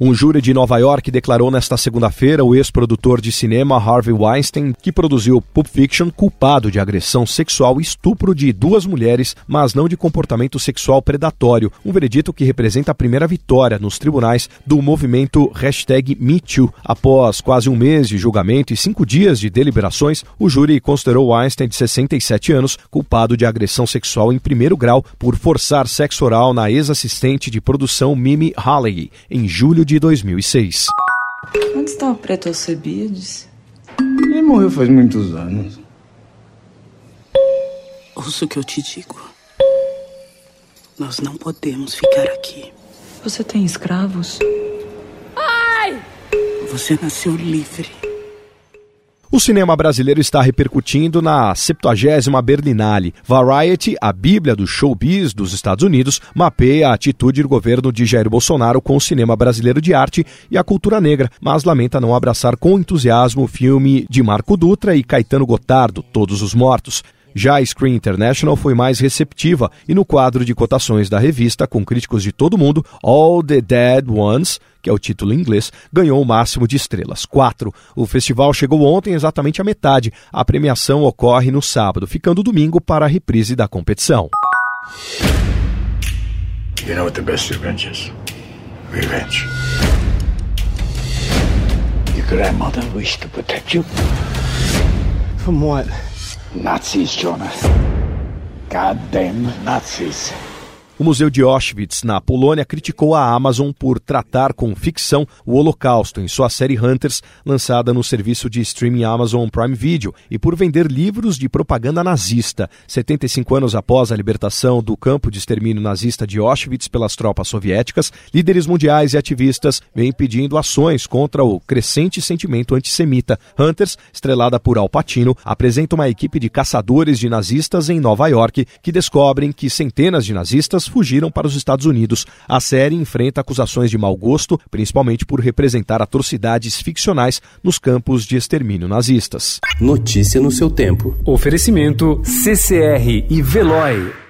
Um júri de Nova York declarou nesta segunda-feira o ex-produtor de cinema Harvey Weinstein, que produziu Pulp Fiction, culpado de agressão sexual e estupro de duas mulheres, mas não de comportamento sexual predatório. Um veredito que representa a primeira vitória nos tribunais do movimento MeToo. Após quase um mês de julgamento e cinco dias de deliberações, o júri considerou Weinstein, de 67 anos, culpado de agressão sexual em primeiro grau por forçar sexo oral na ex-assistente de produção Mimi Halley, em julho de 2006. Onde está o preto Alcebiades? Ele morreu faz muitos anos. Ouça o que eu te digo. Nós não podemos ficar aqui. Você tem escravos? Ai! Você nasceu livre. O cinema brasileiro está repercutindo na 70 Berlinale. Variety, a bíblia do showbiz dos Estados Unidos, mapeia a atitude do governo de Jair Bolsonaro com o cinema brasileiro de arte e a cultura negra, mas lamenta não abraçar com entusiasmo o filme de Marco Dutra e Caetano Gotardo, Todos os Mortos. Já a Screen International foi mais receptiva e no quadro de cotações da revista, com críticos de todo mundo, All the Dead Ones, que é o título em inglês, ganhou o máximo de estrelas, 4. O festival chegou ontem exatamente à metade. A premiação ocorre no sábado, ficando domingo para a reprise da competição. You know what the best revenge is? Revenge. Your grandmother wished to protect you. From what? Nazis, Jonas. Goddamn Nazis. O Museu de Auschwitz, na Polônia, criticou a Amazon por tratar com ficção o Holocausto em sua série Hunters, lançada no serviço de streaming Amazon Prime Video, e por vender livros de propaganda nazista. 75 anos após a libertação do campo de extermínio nazista de Auschwitz pelas tropas soviéticas, líderes mundiais e ativistas vêm pedindo ações contra o crescente sentimento antissemita. Hunters, estrelada por Al Pacino, apresenta uma equipe de caçadores de nazistas em Nova York que descobrem que centenas de nazistas fugiram para os Estados Unidos. A série enfrenta acusações de mau gosto, principalmente por representar atrocidades ficcionais nos campos de extermínio nazistas. Notícia no seu tempo. Oferecimento CCR e Veloy.